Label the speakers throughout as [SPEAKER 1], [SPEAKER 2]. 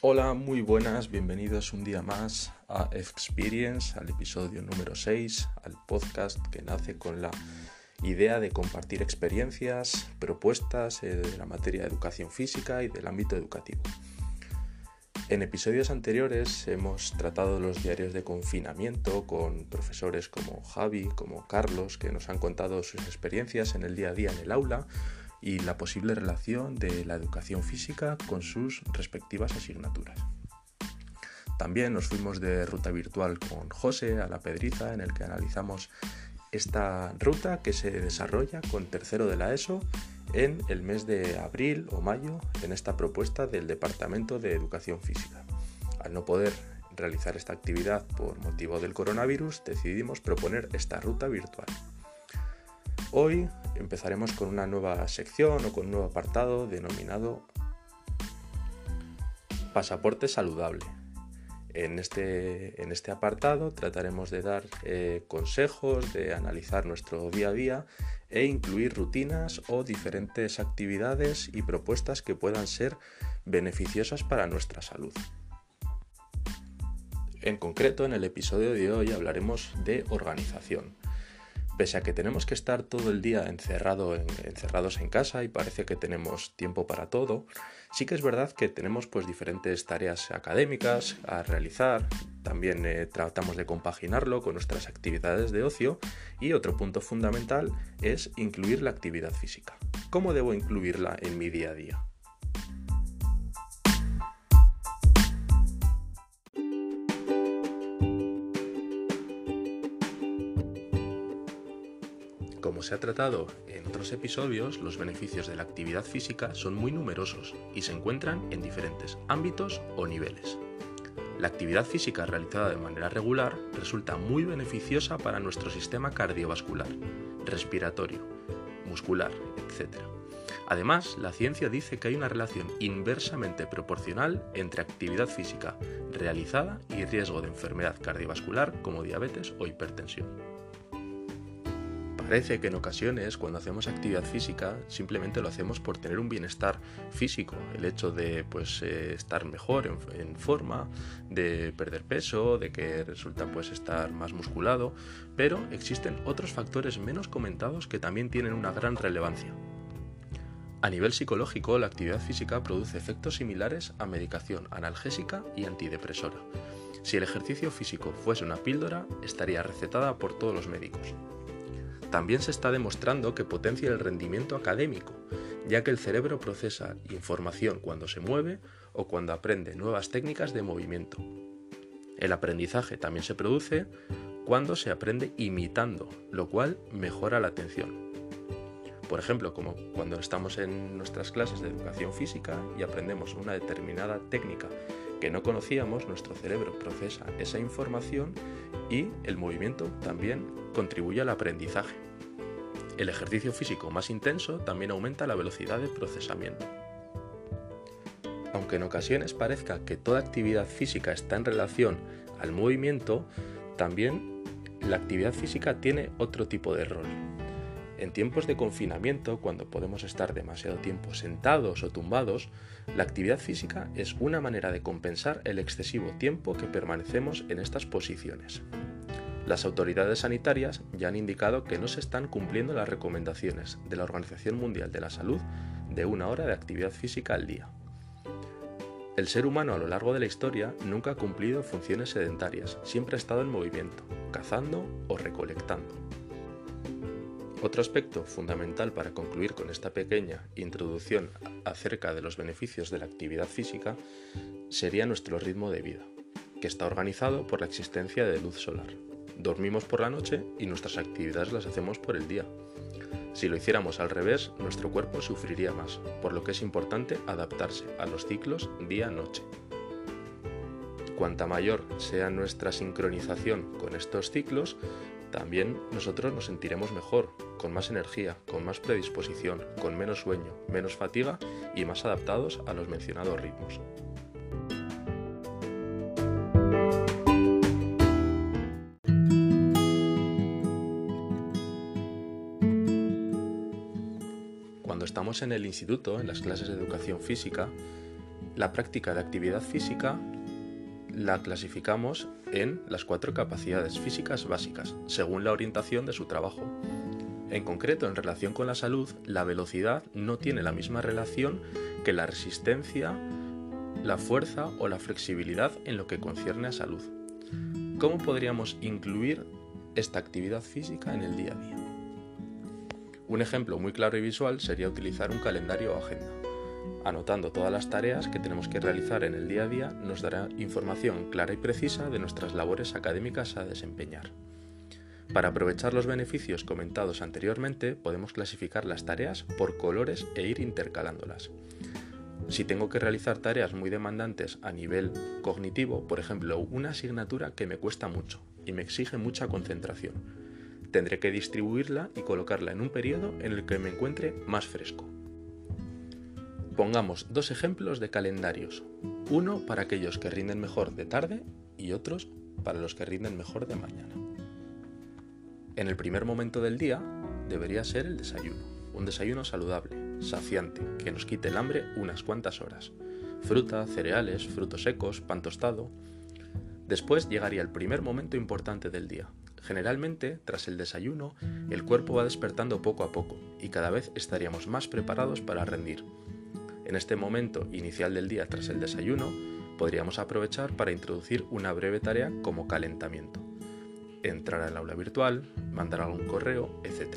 [SPEAKER 1] Hola, muy buenas, bienvenidos un día más a Experience, al episodio número 6, al podcast que nace con la idea de compartir experiencias, propuestas eh, de la materia de educación física y del ámbito educativo. En episodios anteriores hemos tratado los diarios de confinamiento con profesores como Javi, como Carlos, que nos han contado sus experiencias en el día a día en el aula y la posible relación de la educación física con sus respectivas asignaturas. También nos fuimos de ruta virtual con José a la Pedriza en el que analizamos esta ruta que se desarrolla con tercero de la ESO en el mes de abril o mayo en esta propuesta del Departamento de Educación Física. Al no poder realizar esta actividad por motivo del coronavirus, decidimos proponer esta ruta virtual. Hoy empezaremos con una nueva sección o con un nuevo apartado denominado Pasaporte Saludable. En este, en este apartado trataremos de dar eh, consejos, de analizar nuestro día a día e incluir rutinas o diferentes actividades y propuestas que puedan ser beneficiosas para nuestra salud. En concreto, en el episodio de hoy hablaremos de organización pese a que tenemos que estar todo el día encerrado encerrados en casa y parece que tenemos tiempo para todo, sí que es verdad que tenemos pues diferentes tareas académicas a realizar, también eh, tratamos de compaginarlo con nuestras actividades de ocio y otro punto fundamental es incluir la actividad física. ¿Cómo debo incluirla en mi día a día? Como se ha tratado en otros episodios, los beneficios de la actividad física son muy numerosos y se encuentran en diferentes ámbitos o niveles. La actividad física realizada de manera regular resulta muy beneficiosa para nuestro sistema cardiovascular, respiratorio, muscular, etc. Además, la ciencia dice que hay una relación inversamente proporcional entre actividad física realizada y riesgo de enfermedad cardiovascular como diabetes o hipertensión. Parece que en ocasiones cuando hacemos actividad física simplemente lo hacemos por tener un bienestar físico, el hecho de pues eh, estar mejor en, forma, de perder peso, de que resulta pues estar más musculado, pero existen otros factores menos comentados que también tienen una gran relevancia. A nivel psicológico, la actividad física produce efectos similares a medicación analgésica y antidepresora. Si el ejercicio físico fuese una píldora, estaría recetada por todos los médicos. También se está demostrando que potencia el rendimiento académico, ya que el cerebro procesa información cuando se mueve o cuando aprende nuevas técnicas de movimiento. El aprendizaje también se produce cuando se aprende imitando, lo cual mejora la atención. Por ejemplo, como cuando estamos en nuestras clases de educación física y aprendemos una determinada técnica que no conocíamos, nuestro cerebro procesa esa información y el movimiento también contribuye al aprendizaje. El ejercicio físico más intenso también aumenta la velocidad de procesamiento. Aunque en ocasiones parezca que toda actividad física está en relación al movimiento, también la actividad física tiene otro tipo de rol. En tiempos de confinamiento, cuando podemos estar demasiado tiempo sentados o tumbados, la actividad física es una manera de compensar el excesivo tiempo que permanecemos en estas posiciones. Las autoridades sanitarias ya han indicado que no se están cumpliendo las recomendaciones de la Organización Mundial de la Salud de una hora de actividad física al día. El ser humano a lo largo de la historia nunca ha cumplido funciones sedentarias, siempre ha estado en movimiento, cazando o recolectando. Otro aspecto fundamental para concluir con esta pequeña introducción acerca de los beneficios de la actividad física sería nuestro ritmo de vida, que está organizado por la existencia de luz solar. Dormimos por la noche y nuestras actividades las hacemos por el día. Si lo hiciéramos al revés, nuestro cuerpo sufriría más, por lo que es importante adaptarse a los ciclos día-noche. Cuanta mayor sea nuestra sincronización con estos ciclos, también nosotros nos sentiremos mejor, con más energía, con más predisposición, con menos sueño, menos fatiga y más adaptados a los mencionados ritmos. Cuando estamos en el instituto, en las clases de educación física, La práctica de actividad física la clasificamos en las cuatro capacidades físicas básicas, según la orientación de su trabajo. En concreto, en relación con la salud, la velocidad no tiene la misma relación que la resistencia, la fuerza o la flexibilidad en lo que concierne a salud. ¿Cómo podríamos incluir esta actividad física en el día a día? Un ejemplo muy claro y visual sería utilizar un calendario o agenda. Anotando todas las tareas que tenemos que realizar en el día a día nos dará información clara y precisa de nuestras labores académicas a desempeñar. Para aprovechar los beneficios comentados anteriormente, podemos clasificar las tareas por colores e ir intercalándolas. Si tengo que realizar tareas muy demandantes a nivel cognitivo, por ejemplo, una asignatura que me cuesta mucho y me exige mucha concentración, tendré que distribuirla y colocarla en un periodo en el que me encuentre más fresco. Pongamos dos ejemplos de calendarios, uno para aquellos que rinden mejor de tarde y otros para los que rinden mejor de mañana. En el primer momento del día debería ser el desayuno, un desayuno saludable, saciante, que nos quite el hambre unas cuantas horas. Fruta, cereales, frutos secos, pan tostado. Después llegaría el primer momento importante del día. Generalmente, tras el desayuno, el cuerpo va despertando poco a poco y cada vez estaríamos más preparados para rendir. En este momento inicial del día tras el desayuno, podríamos aprovechar para introducir una breve tarea como calentamiento entrar al aula virtual, mandar algún correo, etc.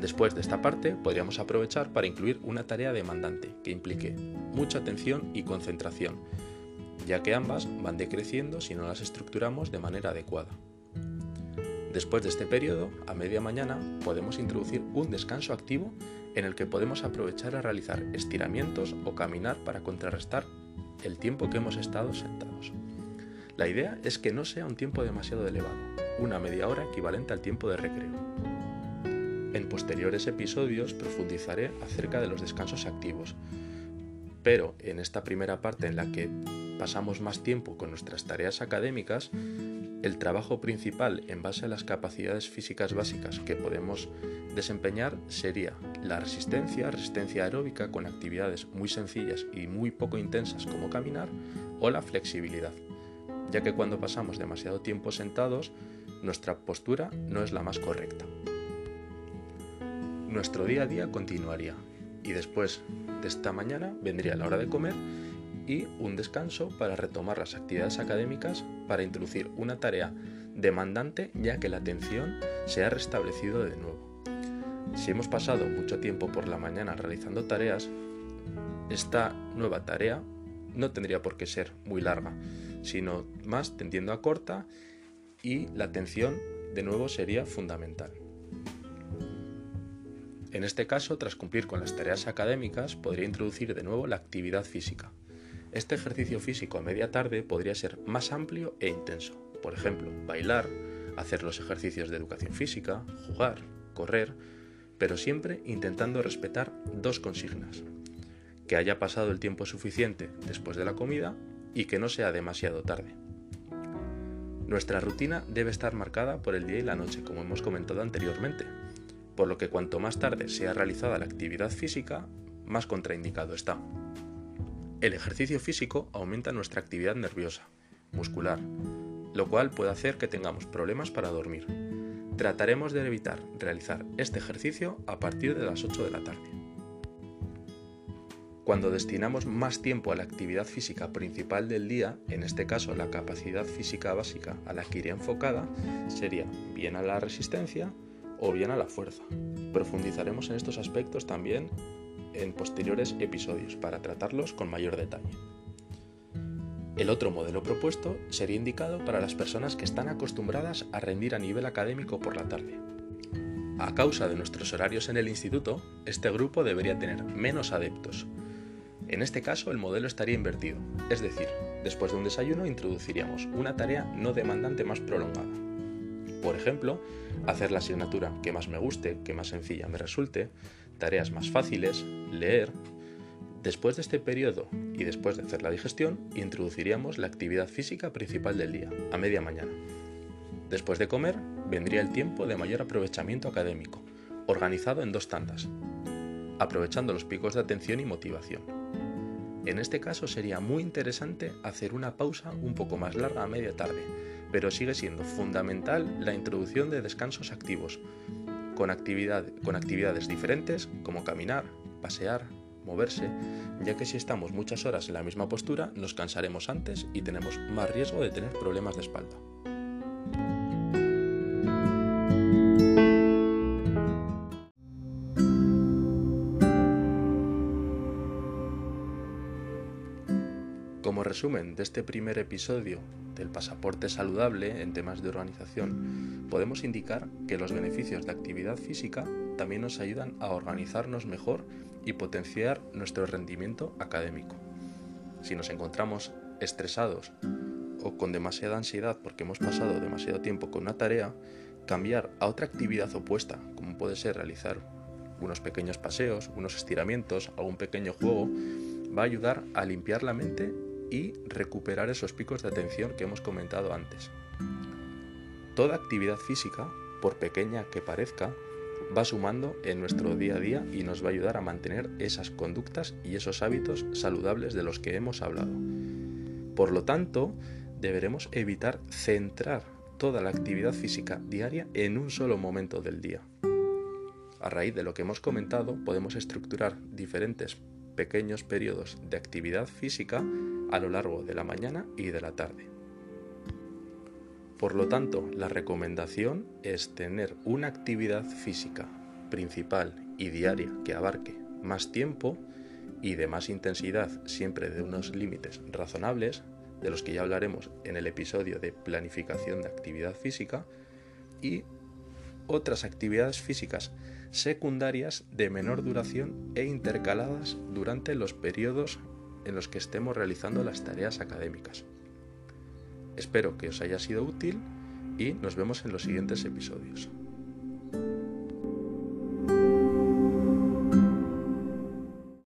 [SPEAKER 1] Después de esta parte, podríamos aprovechar para incluir una tarea demandante que implique mucha atención y concentración, ya que ambas van decreciendo si no las estructuramos de manera adecuada. Después de este periodo, a media mañana, podemos introducir un descanso activo en el que podemos aprovechar a realizar estiramientos o caminar para contrarrestar el tiempo que hemos estado sentados. La idea es que no sea un tiempo demasiado elevado, una media hora equivalente al tiempo de recreo. En posteriores episodios profundizaré acerca de los descansos activos, pero en esta primera parte en la que pasamos más tiempo con nuestras tareas académicas, el trabajo principal en base a las capacidades físicas básicas que podemos desempeñar sería la resistencia, resistencia aeróbica con actividades muy sencillas y muy poco intensas como caminar, o la flexibilidad, ya que cuando pasamos demasiado tiempo sentados, nuestra postura no es la más correcta. Nuestro día a día continuaría y después de esta mañana vendría la hora de comer y un descanso para retomar las actividades académicas para introducir una tarea demandante ya que la atención se ha restablecido de nuevo. Si hemos pasado mucho tiempo por la mañana realizando tareas, esta nueva tarea no tendría por qué ser muy larga, sino más tendiendo a corta y la atención de nuevo sería fundamental. En este caso, tras cumplir con las tareas académicas, podría introducir de nuevo la actividad física. Este ejercicio físico a media tarde podría ser más amplio e intenso. Por ejemplo, bailar, hacer los ejercicios de educación física, jugar, correr, pero siempre intentando respetar dos consignas. Que haya pasado el tiempo suficiente después de la comida y que no sea demasiado tarde. Nuestra rutina debe estar marcada por el día y la noche, como hemos comentado anteriormente, por lo que cuanto más tarde sea realizada la actividad física, más contraindicado está. El ejercicio físico aumenta nuestra actividad nerviosa, muscular, lo cual puede hacer que tengamos problemas para dormir. Trataremos de evitar realizar este ejercicio a partir de las 8 de la tarde. Cuando destinamos más tiempo a la actividad física principal del día, en este caso la capacidad física básica a la que iría enfocada, sería bien a la resistencia o bien a la fuerza. Profundizaremos en estos aspectos también en posteriores episodios para tratarlos con mayor detalle. El otro modelo propuesto sería indicado para las personas que están acostumbradas a rendir a nivel académico por la tarde. A causa de nuestros horarios en el instituto, este grupo debería tener menos adeptos, en este caso el modelo estaría invertido, es decir, después de un desayuno introduciríamos una tarea no demandante más prolongada. Por ejemplo, hacer la asignatura que más me guste, que más sencilla me resulte, tareas más fáciles, leer. Después de este periodo y después de hacer la digestión, introduciríamos la actividad física principal del día, a media mañana. Después de comer, vendría el tiempo de mayor aprovechamiento académico, organizado en dos tandas, aprovechando los picos de atención y motivación. En este caso sería muy interesante hacer una pausa un poco más larga a media tarde, pero sigue siendo fundamental la introducción de descansos activos, con, con actividades diferentes como caminar, pasear, moverse, ya que si estamos muchas horas en la misma postura nos cansaremos antes y tenemos más riesgo de tener problemas de espalda. Como resumen de este primer episodio del pasaporte saludable en temas de organización, podemos indicar que los beneficios de actividad física también nos ayudan a organizarnos mejor y potenciar nuestro rendimiento académico. Si nos encontramos estresados o con demasiada ansiedad porque hemos pasado demasiado tiempo con una tarea, cambiar a otra actividad opuesta, como puede ser realizar unos pequeños paseos, unos estiramientos, algún pequeño juego, va a ayudar a limpiar la mente y recuperar esos picos de atención que hemos comentado antes. Toda actividad física, por pequeña que parezca, va sumando en nuestro día a día y nos va a ayudar a mantener esas conductas y esos hábitos saludables de los que hemos hablado. Por lo tanto, deberemos evitar centrar toda la actividad física diaria en un solo momento del día. A raíz de lo que hemos comentado, podemos estructurar diferentes pequeños periodos de actividad física a lo largo de la mañana y de la tarde. Por lo tanto, la recomendación es tener una actividad física principal y diaria que abarque más tiempo y de más intensidad, siempre de unos límites razonables, de los que ya hablaremos en el episodio de planificación de actividad física, y otras actividades físicas secundarias de menor duración e intercaladas durante los periodos en los que estemos realizando las tareas académicas. Espero que os haya sido útil y nos vemos en los siguientes episodios.